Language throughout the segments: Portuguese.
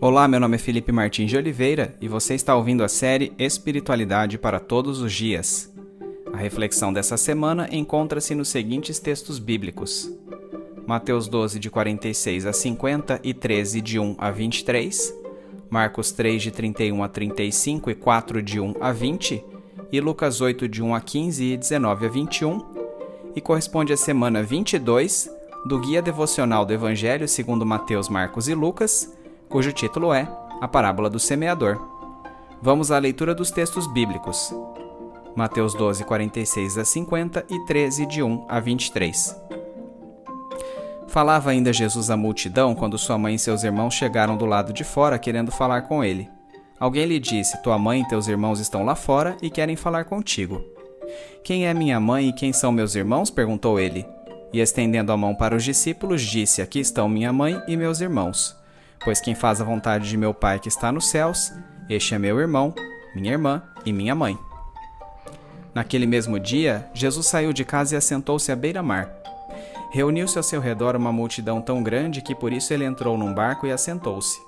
Olá, meu nome é Felipe Martins de Oliveira e você está ouvindo a série Espiritualidade para Todos os Dias. A reflexão dessa semana encontra-se nos seguintes textos bíblicos: Mateus 12, de 46 a 50 e 13, de 1 a 23, Marcos 3, de 31 a 35 e 4, de 1 a 20, e Lucas 8, de 1 a 15 e 19 a 21, e corresponde à semana 22 do Guia Devocional do Evangelho segundo Mateus, Marcos e Lucas cujo título é A Parábola do Semeador. Vamos à leitura dos textos bíblicos. Mateus 12, 46 a 50 e 13, de 1 a 23. Falava ainda Jesus à multidão quando sua mãe e seus irmãos chegaram do lado de fora querendo falar com ele. Alguém lhe disse: Tua mãe e teus irmãos estão lá fora e querem falar contigo. Quem é minha mãe e quem são meus irmãos? perguntou ele. E estendendo a mão para os discípulos, disse: Aqui estão minha mãe e meus irmãos. Pois quem faz a vontade de meu Pai que está nos céus, este é meu irmão, minha irmã e minha mãe. Naquele mesmo dia, Jesus saiu de casa e assentou-se à beira-mar. Reuniu-se ao seu redor uma multidão tão grande que por isso ele entrou num barco e assentou-se.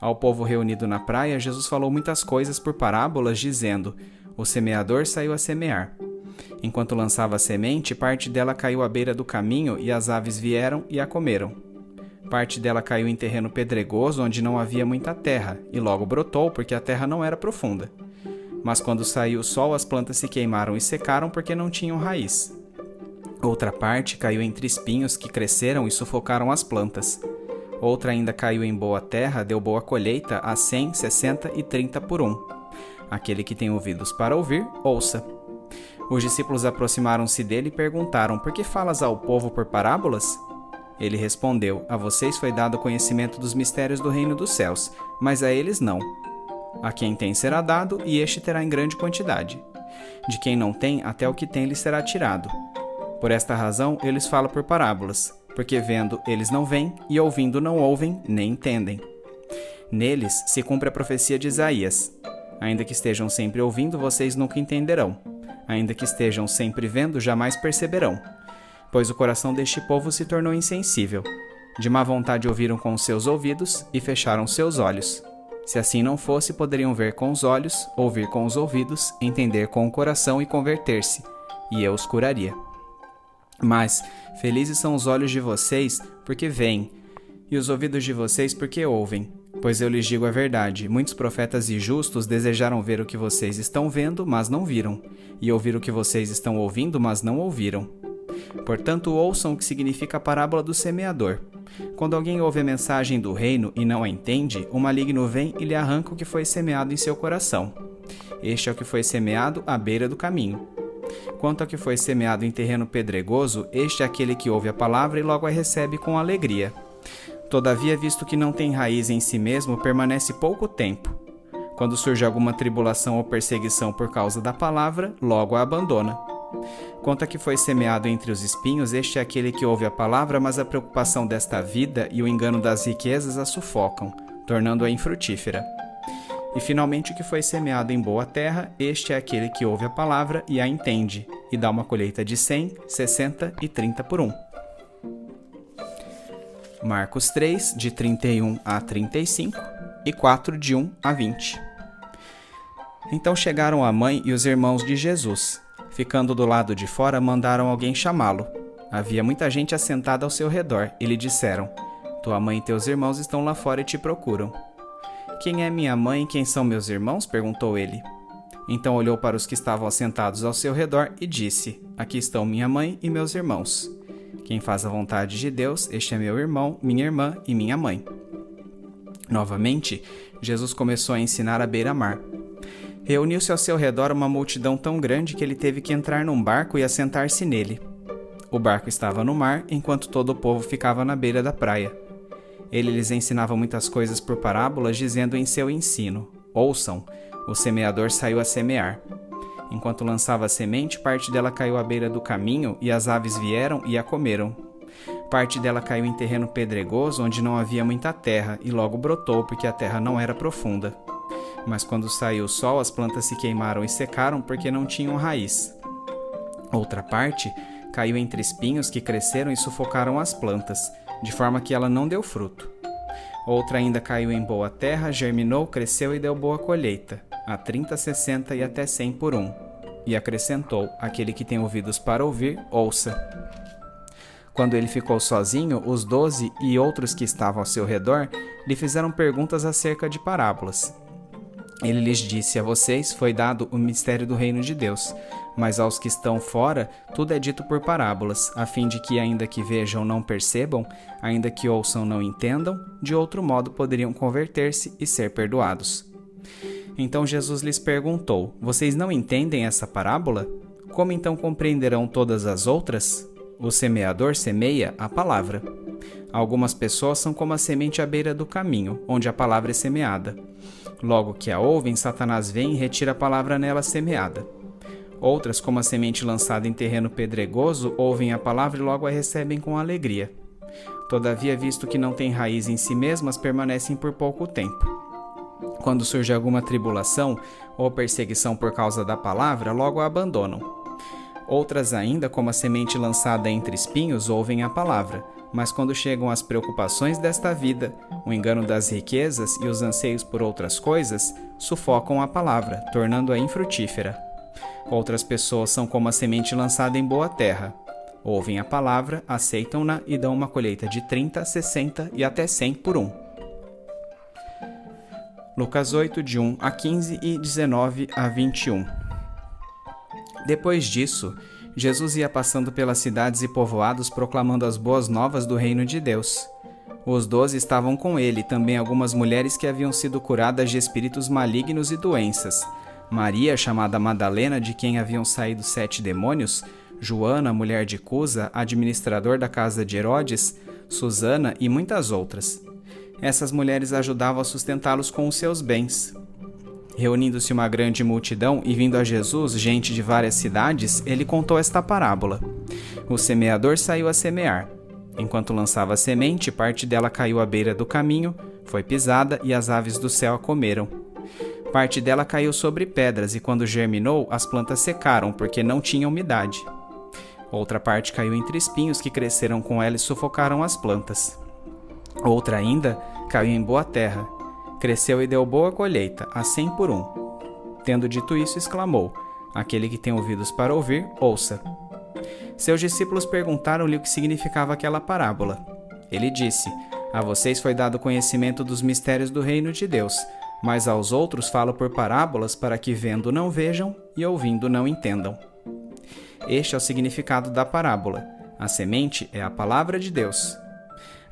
Ao povo reunido na praia, Jesus falou muitas coisas por parábolas, dizendo: O semeador saiu a semear. Enquanto lançava a semente, parte dela caiu à beira do caminho e as aves vieram e a comeram. Parte dela caiu em terreno pedregoso onde não havia muita terra, e logo brotou porque a terra não era profunda. Mas quando saiu o sol, as plantas se queimaram e secaram porque não tinham raiz. Outra parte caiu entre espinhos que cresceram e sufocaram as plantas. Outra ainda caiu em boa terra, deu boa colheita a cem, sessenta e trinta por um. Aquele que tem ouvidos para ouvir, ouça. Os discípulos aproximaram-se dele e perguntaram: Por que falas ao povo por parábolas? Ele respondeu: A vocês foi dado conhecimento dos mistérios do reino dos céus, mas a eles não. A quem tem será dado, e este terá em grande quantidade. De quem não tem, até o que tem lhe será tirado. Por esta razão, eles falam por parábolas, porque vendo eles não veem, e ouvindo não ouvem, nem entendem. Neles se cumpre a profecia de Isaías: Ainda que estejam sempre ouvindo, vocês nunca entenderão. Ainda que estejam sempre vendo, jamais perceberão pois o coração deste povo se tornou insensível. De má vontade ouviram com os seus ouvidos e fecharam seus olhos. Se assim não fosse, poderiam ver com os olhos, ouvir com os ouvidos, entender com o coração e converter-se, e eu os curaria. Mas felizes são os olhos de vocês, porque veem, e os ouvidos de vocês, porque ouvem. Pois eu lhes digo a verdade: muitos profetas e justos desejaram ver o que vocês estão vendo, mas não viram, e ouvir o que vocês estão ouvindo, mas não ouviram. Portanto, ouçam o que significa a parábola do semeador. Quando alguém ouve a mensagem do reino e não a entende, o maligno vem e lhe arranca o que foi semeado em seu coração. Este é o que foi semeado à beira do caminho. Quanto ao que foi semeado em terreno pedregoso, este é aquele que ouve a palavra e logo a recebe com alegria. Todavia, visto que não tem raiz em si mesmo, permanece pouco tempo. Quando surge alguma tribulação ou perseguição por causa da palavra, logo a abandona. Conta que foi semeado entre os espinhos, este é aquele que ouve a palavra, mas a preocupação desta vida e o engano das riquezas a sufocam, tornando-a infrutífera. E finalmente o que foi semeado em boa terra, este é aquele que ouve a palavra e a entende, e dá uma colheita de 100, 60 e 30 por um. Marcos 3, de 31 a 35 e 4, de 1 a 20. Então chegaram a mãe e os irmãos de Jesus Ficando do lado de fora, mandaram alguém chamá-lo. Havia muita gente assentada ao seu redor e lhe disseram: Tua mãe e teus irmãos estão lá fora e te procuram. Quem é minha mãe e quem são meus irmãos? perguntou ele. Então olhou para os que estavam assentados ao seu redor e disse: Aqui estão minha mãe e meus irmãos. Quem faz a vontade de Deus, este é meu irmão, minha irmã e minha mãe. Novamente, Jesus começou a ensinar à beira-mar. Reuniu-se ao seu redor uma multidão tão grande que ele teve que entrar num barco e assentar-se nele. O barco estava no mar, enquanto todo o povo ficava na beira da praia. Ele lhes ensinava muitas coisas por parábolas, dizendo em seu ensino: Ouçam, o semeador saiu a semear. Enquanto lançava a semente, parte dela caiu à beira do caminho, e as aves vieram e a comeram. Parte dela caiu em terreno pedregoso, onde não havia muita terra, e logo brotou, porque a terra não era profunda. Mas quando saiu o sol, as plantas se queimaram e secaram porque não tinham raiz. Outra parte caiu entre espinhos que cresceram e sufocaram as plantas, de forma que ela não deu fruto. Outra ainda caiu em boa terra, germinou, cresceu e deu boa colheita, a trinta, sessenta e até cem por um. E acrescentou: Aquele que tem ouvidos para ouvir, ouça. Quando ele ficou sozinho, os doze e outros que estavam ao seu redor lhe fizeram perguntas acerca de parábolas. Ele lhes disse: A vocês foi dado o mistério do reino de Deus, mas aos que estão fora, tudo é dito por parábolas, a fim de que, ainda que vejam, não percebam, ainda que ouçam, não entendam, de outro modo poderiam converter-se e ser perdoados. Então Jesus lhes perguntou: Vocês não entendem essa parábola? Como então compreenderão todas as outras? O semeador semeia a palavra. Algumas pessoas são como a semente à beira do caminho, onde a palavra é semeada. Logo que a ouvem, Satanás vem e retira a palavra nela semeada. Outras, como a semente lançada em terreno pedregoso, ouvem a palavra e logo a recebem com alegria. Todavia, visto que não têm raiz em si mesmas, permanecem por pouco tempo. Quando surge alguma tribulação ou perseguição por causa da palavra, logo a abandonam. Outras ainda, como a semente lançada entre espinhos, ouvem a palavra, mas quando chegam as preocupações desta vida, o engano das riquezas e os anseios por outras coisas, sufocam a palavra, tornando-a infrutífera. Outras pessoas são como a semente lançada em boa terra. Ouvem a palavra, aceitam-na e dão uma colheita de 30, 60 e até 100 por um. Lucas 8, de 1 a 15 e 19 a 21. Depois disso, Jesus ia passando pelas cidades e povoados proclamando as boas novas do reino de Deus. Os doze estavam com ele, também algumas mulheres que haviam sido curadas de espíritos malignos e doenças. Maria, chamada Madalena, de quem haviam saído sete demônios, Joana, mulher de Cusa, administrador da casa de Herodes, Susana e muitas outras. Essas mulheres ajudavam a sustentá-los com os seus bens. Reunindo-se uma grande multidão e vindo a Jesus gente de várias cidades, ele contou esta parábola. O semeador saiu a semear. Enquanto lançava a semente, parte dela caiu à beira do caminho, foi pisada e as aves do céu a comeram. Parte dela caiu sobre pedras e, quando germinou, as plantas secaram porque não tinha umidade. Outra parte caiu entre espinhos que cresceram com ela e sufocaram as plantas. Outra ainda caiu em boa terra Cresceu e deu boa colheita, a cem por um. Tendo dito isso, exclamou: Aquele que tem ouvidos para ouvir, ouça. Seus discípulos perguntaram-lhe o que significava aquela parábola. Ele disse: A vocês foi dado conhecimento dos mistérios do reino de Deus, mas aos outros falo por parábolas para que vendo não vejam e ouvindo não entendam. Este é o significado da parábola. A semente é a palavra de Deus.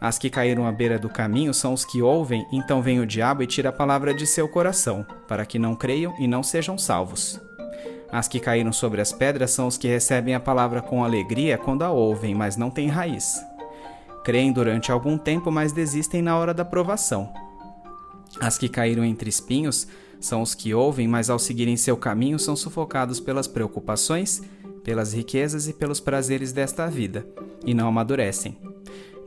As que caíram à beira do caminho são os que ouvem, então vem o diabo e tira a palavra de seu coração, para que não creiam e não sejam salvos. As que caíram sobre as pedras são os que recebem a palavra com alegria quando a ouvem, mas não têm raiz. Creem durante algum tempo, mas desistem na hora da provação. As que caíram entre espinhos são os que ouvem, mas ao seguirem seu caminho são sufocados pelas preocupações, pelas riquezas e pelos prazeres desta vida, e não amadurecem.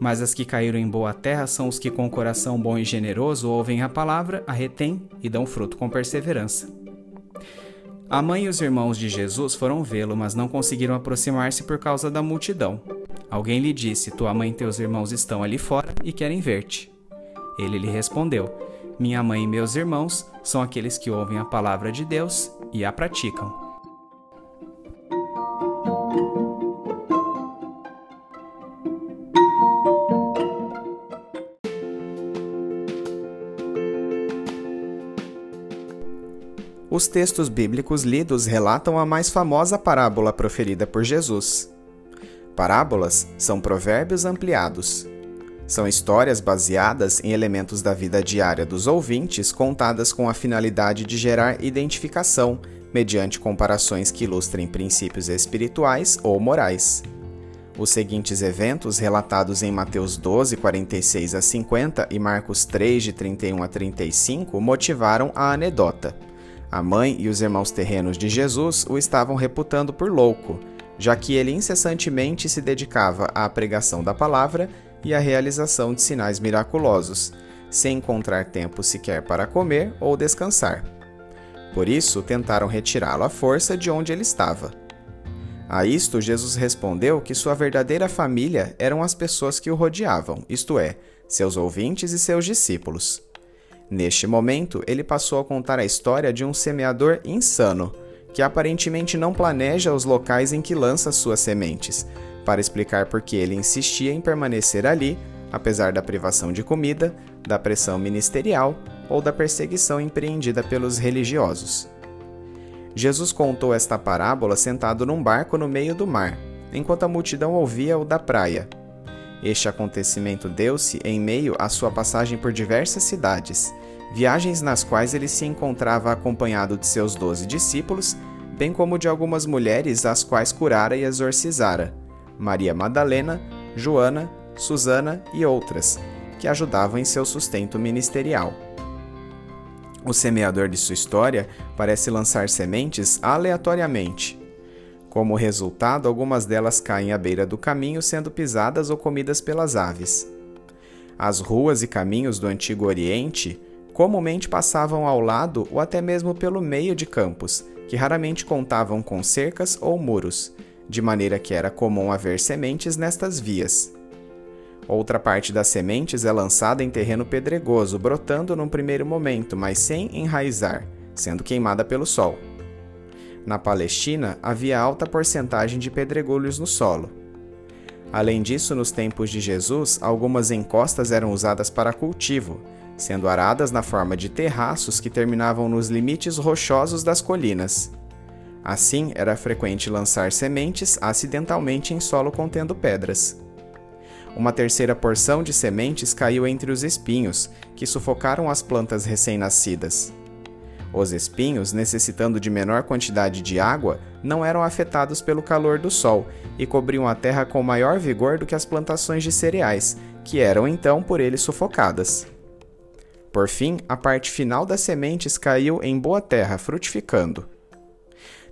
Mas as que caíram em boa terra são os que, com coração bom e generoso, ouvem a palavra, a retêm e dão fruto com perseverança. A mãe e os irmãos de Jesus foram vê-lo, mas não conseguiram aproximar-se por causa da multidão. Alguém lhe disse: Tua mãe e teus irmãos estão ali fora e querem ver-te. Ele lhe respondeu: Minha mãe e meus irmãos são aqueles que ouvem a palavra de Deus e a praticam. Os textos bíblicos lidos relatam a mais famosa parábola proferida por Jesus. Parábolas são provérbios ampliados. São histórias baseadas em elementos da vida diária dos ouvintes, contadas com a finalidade de gerar identificação, mediante comparações que ilustrem princípios espirituais ou morais. Os seguintes eventos, relatados em Mateus 12, 46 a 50 e Marcos 3, de 31 a 35, motivaram a anedota. A mãe e os irmãos terrenos de Jesus o estavam reputando por louco, já que ele incessantemente se dedicava à pregação da palavra e à realização de sinais miraculosos, sem encontrar tempo sequer para comer ou descansar. Por isso, tentaram retirá-lo à força de onde ele estava. A isto, Jesus respondeu que sua verdadeira família eram as pessoas que o rodeavam, isto é, seus ouvintes e seus discípulos. Neste momento, ele passou a contar a história de um semeador insano, que aparentemente não planeja os locais em que lança suas sementes, para explicar por que ele insistia em permanecer ali, apesar da privação de comida, da pressão ministerial ou da perseguição empreendida pelos religiosos. Jesus contou esta parábola sentado num barco no meio do mar, enquanto a multidão ouvia o da praia. Este acontecimento deu-se em meio à sua passagem por diversas cidades, viagens nas quais ele se encontrava acompanhado de seus doze discípulos, bem como de algumas mulheres as quais curara e exorcizara, Maria Madalena, Joana, Susana e outras, que ajudavam em seu sustento ministerial. O semeador de sua história parece lançar sementes aleatoriamente. Como resultado, algumas delas caem à beira do caminho, sendo pisadas ou comidas pelas aves. As ruas e caminhos do Antigo Oriente comumente passavam ao lado ou até mesmo pelo meio de campos, que raramente contavam com cercas ou muros, de maneira que era comum haver sementes nestas vias. Outra parte das sementes é lançada em terreno pedregoso, brotando num primeiro momento, mas sem enraizar, sendo queimada pelo sol. Na Palestina, havia alta porcentagem de pedregulhos no solo. Além disso, nos tempos de Jesus, algumas encostas eram usadas para cultivo, sendo aradas na forma de terraços que terminavam nos limites rochosos das colinas. Assim, era frequente lançar sementes acidentalmente em solo contendo pedras. Uma terceira porção de sementes caiu entre os espinhos, que sufocaram as plantas recém-nascidas. Os espinhos, necessitando de menor quantidade de água, não eram afetados pelo calor do sol e cobriam a terra com maior vigor do que as plantações de cereais, que eram então por ele sufocadas. Por fim, a parte final das sementes caiu em boa terra, frutificando.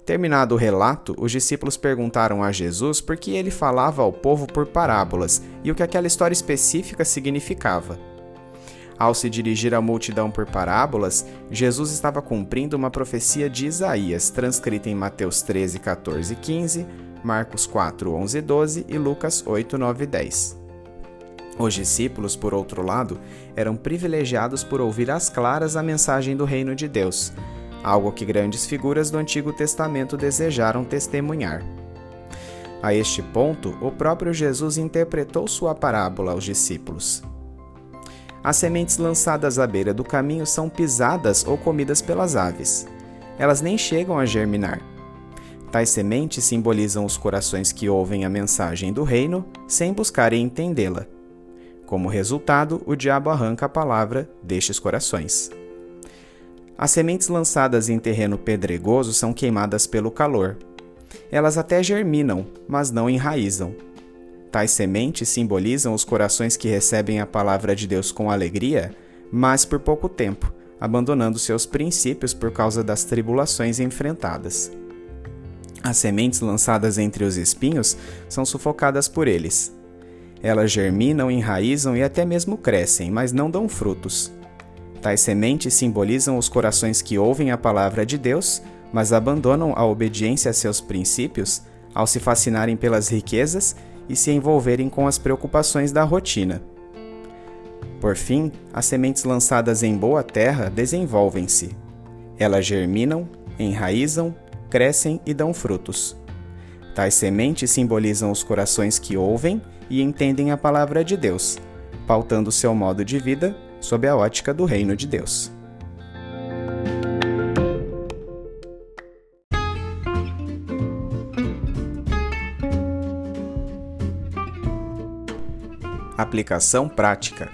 Terminado o relato, os discípulos perguntaram a Jesus por que ele falava ao povo por parábolas e o que aquela história específica significava. Ao se dirigir à multidão por parábolas, Jesus estava cumprindo uma profecia de Isaías, transcrita em Mateus 13, 14 e 15, Marcos 4, 11 e 12 e Lucas 8, 9 e 10. Os discípulos, por outro lado, eram privilegiados por ouvir às claras a mensagem do reino de Deus, algo que grandes figuras do Antigo Testamento desejaram testemunhar. A este ponto, o próprio Jesus interpretou sua parábola aos discípulos. As sementes lançadas à beira do caminho são pisadas ou comidas pelas aves. Elas nem chegam a germinar. Tais sementes simbolizam os corações que ouvem a mensagem do reino sem buscarem entendê-la. Como resultado, o diabo arranca a palavra destes corações. As sementes lançadas em terreno pedregoso são queimadas pelo calor. Elas até germinam, mas não enraizam. Tais sementes simbolizam os corações que recebem a palavra de Deus com alegria, mas por pouco tempo, abandonando seus princípios por causa das tribulações enfrentadas. As sementes lançadas entre os espinhos são sufocadas por eles. Elas germinam, enraizam e até mesmo crescem, mas não dão frutos. Tais sementes simbolizam os corações que ouvem a palavra de Deus, mas abandonam a obediência a seus princípios ao se fascinarem pelas riquezas e se envolverem com as preocupações da rotina. Por fim, as sementes lançadas em boa terra desenvolvem-se. Elas germinam, enraizam, crescem e dão frutos. Tais sementes simbolizam os corações que ouvem e entendem a palavra de Deus, pautando seu modo de vida sob a ótica do reino de Deus. Aplicação prática.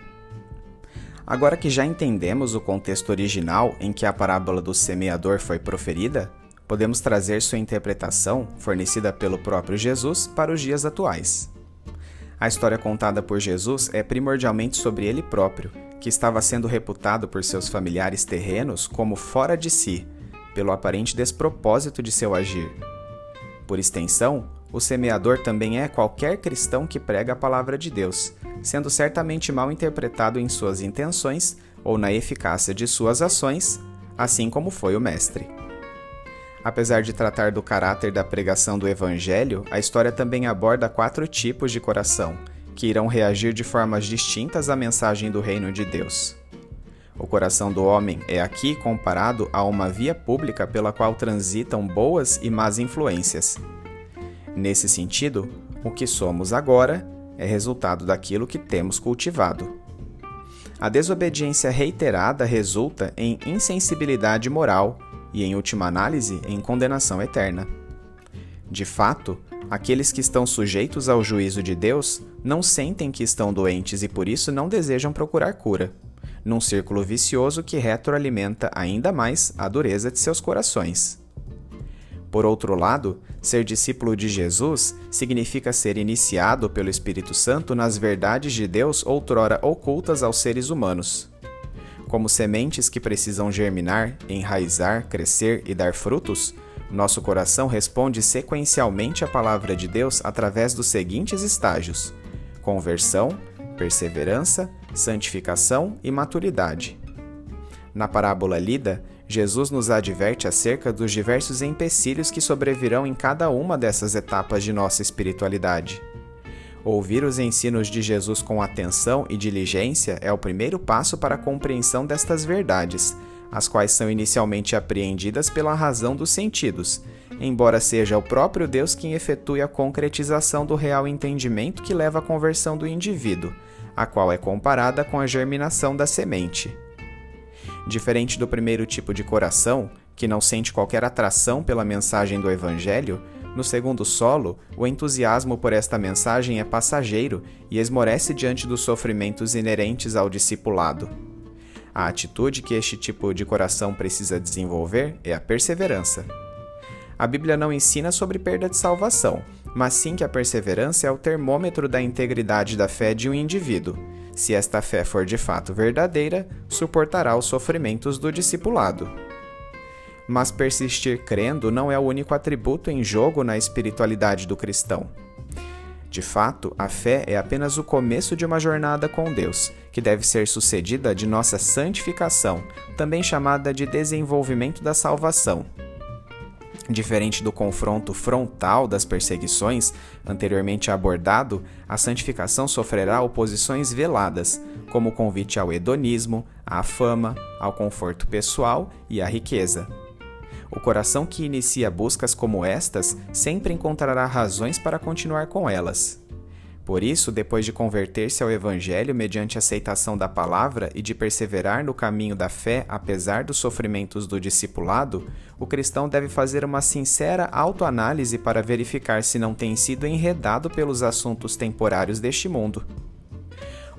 Agora que já entendemos o contexto original em que a parábola do semeador foi proferida, podemos trazer sua interpretação, fornecida pelo próprio Jesus, para os dias atuais. A história contada por Jesus é primordialmente sobre ele próprio que estava sendo reputado por seus familiares terrenos como fora de si, pelo aparente despropósito de seu agir. Por extensão, o semeador também é qualquer cristão que prega a palavra de Deus, sendo certamente mal interpretado em suas intenções ou na eficácia de suas ações, assim como foi o Mestre. Apesar de tratar do caráter da pregação do Evangelho, a história também aborda quatro tipos de coração que irão reagir de formas distintas à mensagem do reino de Deus. O coração do homem é aqui comparado a uma via pública pela qual transitam boas e más influências. Nesse sentido, o que somos agora é resultado daquilo que temos cultivado. A desobediência reiterada resulta em insensibilidade moral e, em última análise, em condenação eterna. De fato, aqueles que estão sujeitos ao juízo de Deus não sentem que estão doentes e por isso não desejam procurar cura, num círculo vicioso que retroalimenta ainda mais a dureza de seus corações. Por outro lado, ser discípulo de Jesus significa ser iniciado pelo Espírito Santo nas verdades de Deus outrora ocultas aos seres humanos. Como sementes que precisam germinar, enraizar, crescer e dar frutos, nosso coração responde sequencialmente à palavra de Deus através dos seguintes estágios: conversão, perseverança, santificação e maturidade. Na parábola lida, Jesus nos adverte acerca dos diversos empecilhos que sobrevirão em cada uma dessas etapas de nossa espiritualidade. Ouvir os ensinos de Jesus com atenção e diligência é o primeiro passo para a compreensão destas verdades, as quais são inicialmente apreendidas pela razão dos sentidos, embora seja o próprio Deus quem efetue a concretização do real entendimento que leva à conversão do indivíduo, a qual é comparada com a germinação da semente. Diferente do primeiro tipo de coração, que não sente qualquer atração pela mensagem do Evangelho, no segundo solo, o entusiasmo por esta mensagem é passageiro e esmorece diante dos sofrimentos inerentes ao discipulado. A atitude que este tipo de coração precisa desenvolver é a perseverança. A Bíblia não ensina sobre perda de salvação, mas sim que a perseverança é o termômetro da integridade da fé de um indivíduo se esta fé for de fato verdadeira, suportará os sofrimentos do discipulado. Mas persistir crendo não é o único atributo em jogo na espiritualidade do cristão. De fato, a fé é apenas o começo de uma jornada com Deus, que deve ser sucedida de nossa santificação, também chamada de desenvolvimento da salvação. Diferente do confronto frontal das perseguições anteriormente abordado, a santificação sofrerá oposições veladas, como o convite ao hedonismo, à fama, ao conforto pessoal e à riqueza. O coração que inicia buscas como estas sempre encontrará razões para continuar com elas. Por isso, depois de converter-se ao Evangelho mediante aceitação da palavra e de perseverar no caminho da fé apesar dos sofrimentos do discipulado, o cristão deve fazer uma sincera autoanálise para verificar se não tem sido enredado pelos assuntos temporários deste mundo.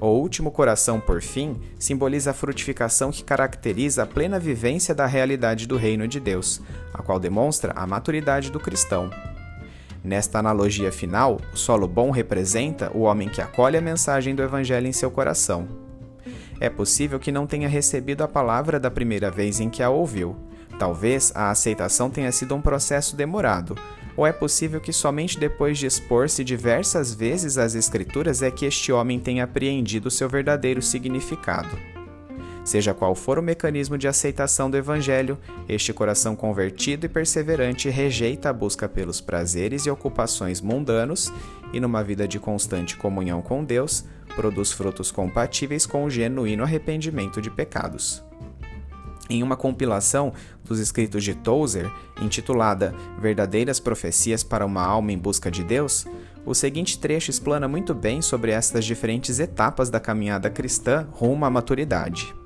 O último coração, por fim, simboliza a frutificação que caracteriza a plena vivência da realidade do reino de Deus, a qual demonstra a maturidade do cristão. Nesta analogia final, o solo bom representa o homem que acolhe a mensagem do Evangelho em seu coração. É possível que não tenha recebido a palavra da primeira vez em que a ouviu. Talvez a aceitação tenha sido um processo demorado, ou é possível que somente depois de expor-se diversas vezes às Escrituras é que este homem tenha apreendido seu verdadeiro significado. Seja qual for o mecanismo de aceitação do Evangelho, este coração convertido e perseverante rejeita a busca pelos prazeres e ocupações mundanos e, numa vida de constante comunhão com Deus, produz frutos compatíveis com o genuíno arrependimento de pecados. Em uma compilação dos escritos de Tozer, intitulada Verdadeiras Profecias para uma Alma em Busca de Deus, o seguinte trecho explana muito bem sobre estas diferentes etapas da caminhada cristã rumo à maturidade.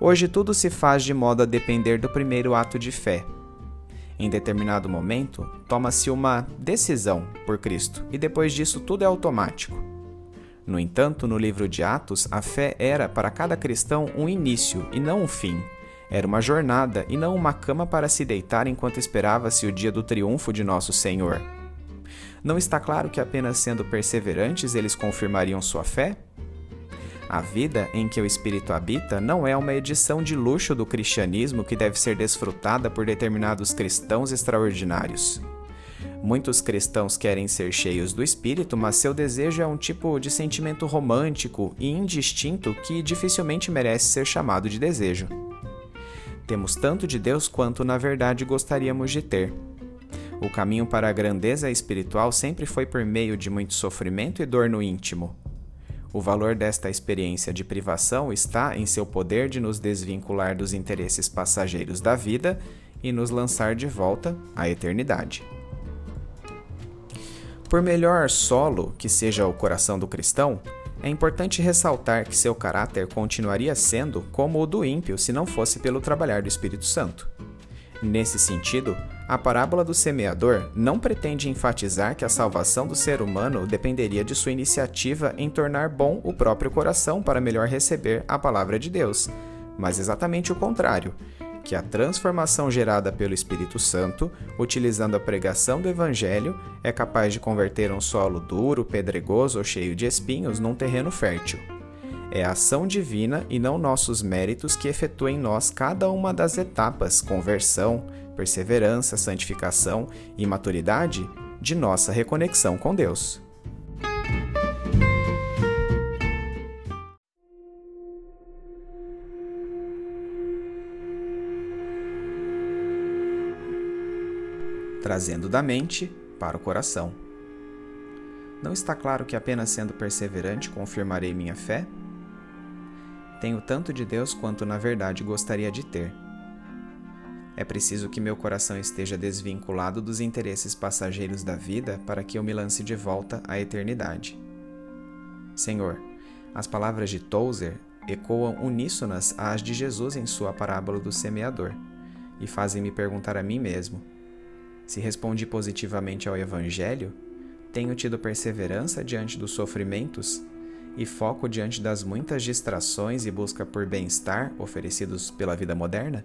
Hoje tudo se faz de modo a depender do primeiro ato de fé. Em determinado momento, toma-se uma decisão por Cristo e depois disso tudo é automático. No entanto, no livro de Atos, a fé era para cada cristão um início e não um fim. Era uma jornada e não uma cama para se deitar enquanto esperava-se o dia do triunfo de nosso Senhor. Não está claro que apenas sendo perseverantes eles confirmariam sua fé? A vida em que o Espírito habita não é uma edição de luxo do cristianismo que deve ser desfrutada por determinados cristãos extraordinários. Muitos cristãos querem ser cheios do Espírito, mas seu desejo é um tipo de sentimento romântico e indistinto que dificilmente merece ser chamado de desejo. Temos tanto de Deus quanto, na verdade, gostaríamos de ter. O caminho para a grandeza espiritual sempre foi por meio de muito sofrimento e dor no íntimo. O valor desta experiência de privação está em seu poder de nos desvincular dos interesses passageiros da vida e nos lançar de volta à eternidade. Por melhor solo que seja o coração do cristão, é importante ressaltar que seu caráter continuaria sendo como o do ímpio se não fosse pelo trabalhar do Espírito Santo. Nesse sentido, a parábola do semeador não pretende enfatizar que a salvação do ser humano dependeria de sua iniciativa em tornar bom o próprio coração para melhor receber a palavra de Deus, mas exatamente o contrário, que a transformação gerada pelo Espírito Santo, utilizando a pregação do Evangelho, é capaz de converter um solo duro, pedregoso ou cheio de espinhos num terreno fértil. É a ação divina e não nossos méritos que efetua em nós cada uma das etapas conversão, perseverança, santificação e maturidade de nossa reconexão com Deus. Trazendo da mente para o coração. Não está claro que apenas sendo perseverante confirmarei minha fé? Tenho tanto de Deus quanto na verdade gostaria de ter. É preciso que meu coração esteja desvinculado dos interesses passageiros da vida para que eu me lance de volta à eternidade. Senhor, as palavras de Tozer ecoam uníssonas às de Jesus em sua parábola do semeador e fazem-me perguntar a mim mesmo: se respondi positivamente ao Evangelho, tenho tido perseverança diante dos sofrimentos e foco diante das muitas distrações e busca por bem-estar oferecidos pela vida moderna?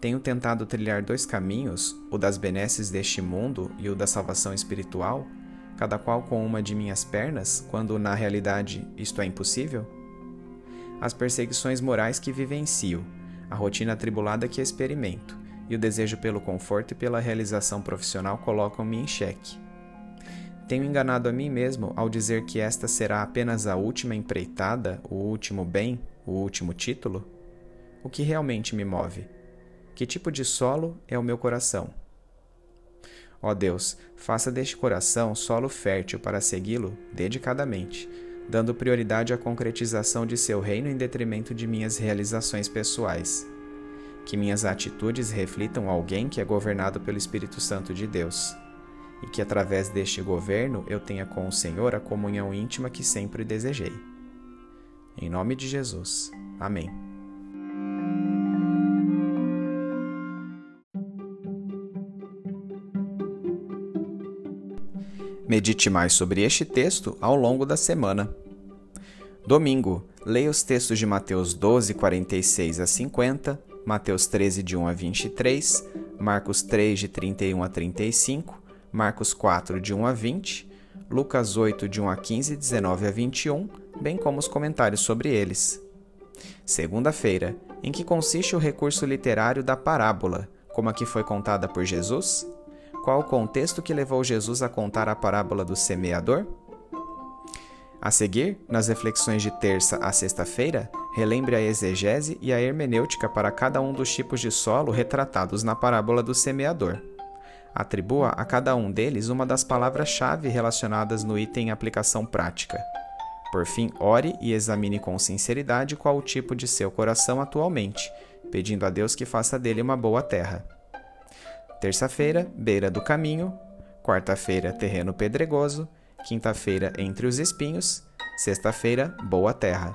Tenho tentado trilhar dois caminhos, o das benesses deste mundo e o da salvação espiritual, cada qual com uma de minhas pernas, quando na realidade isto é impossível? As perseguições morais que vivencio, a rotina atribulada que experimento e o desejo pelo conforto e pela realização profissional colocam-me em xeque. Tenho enganado a mim mesmo ao dizer que esta será apenas a última empreitada, o último bem, o último título? O que realmente me move? Que tipo de solo é o meu coração? Ó Deus, faça deste coração solo fértil para segui-lo dedicadamente, dando prioridade à concretização de seu reino em detrimento de minhas realizações pessoais. Que minhas atitudes reflitam alguém que é governado pelo Espírito Santo de Deus e que através deste governo eu tenha com o Senhor a comunhão íntima que sempre desejei. Em nome de Jesus. Amém. Medite mais sobre este texto ao longo da semana. Domingo, leia os textos de Mateus 12, 46 a 50, Mateus 13, de 1 a 23, Marcos 3, de 31 a 35, Marcos 4, de 1 a 20, Lucas 8, de 1 a 15, 19 a 21, bem como os comentários sobre eles. Segunda-feira, em que consiste o recurso literário da parábola, como a que foi contada por Jesus? Qual o contexto que levou Jesus a contar a parábola do semeador? A seguir, nas reflexões de terça a sexta-feira, relembre a exegese e a hermenêutica para cada um dos tipos de solo retratados na parábola do semeador. Atribua a cada um deles uma das palavras-chave relacionadas no item aplicação prática. Por fim, ore e examine com sinceridade qual o tipo de seu coração atualmente, pedindo a Deus que faça dele uma boa terra. Terça-feira, beira do caminho. Quarta-feira, terreno pedregoso. Quinta-feira, entre os espinhos. Sexta-feira, boa terra.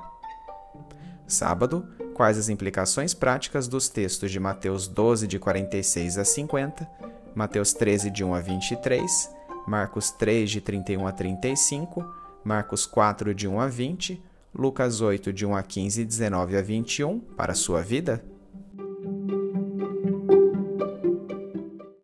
Sábado, quais as implicações práticas dos textos de Mateus 12, de 46 a 50, Mateus 13, de 1 a 23, Marcos 3, de 31 a 35, Marcos 4, de 1 a 20, Lucas 8, de 1 a 15 e 19 a 21, para a sua vida?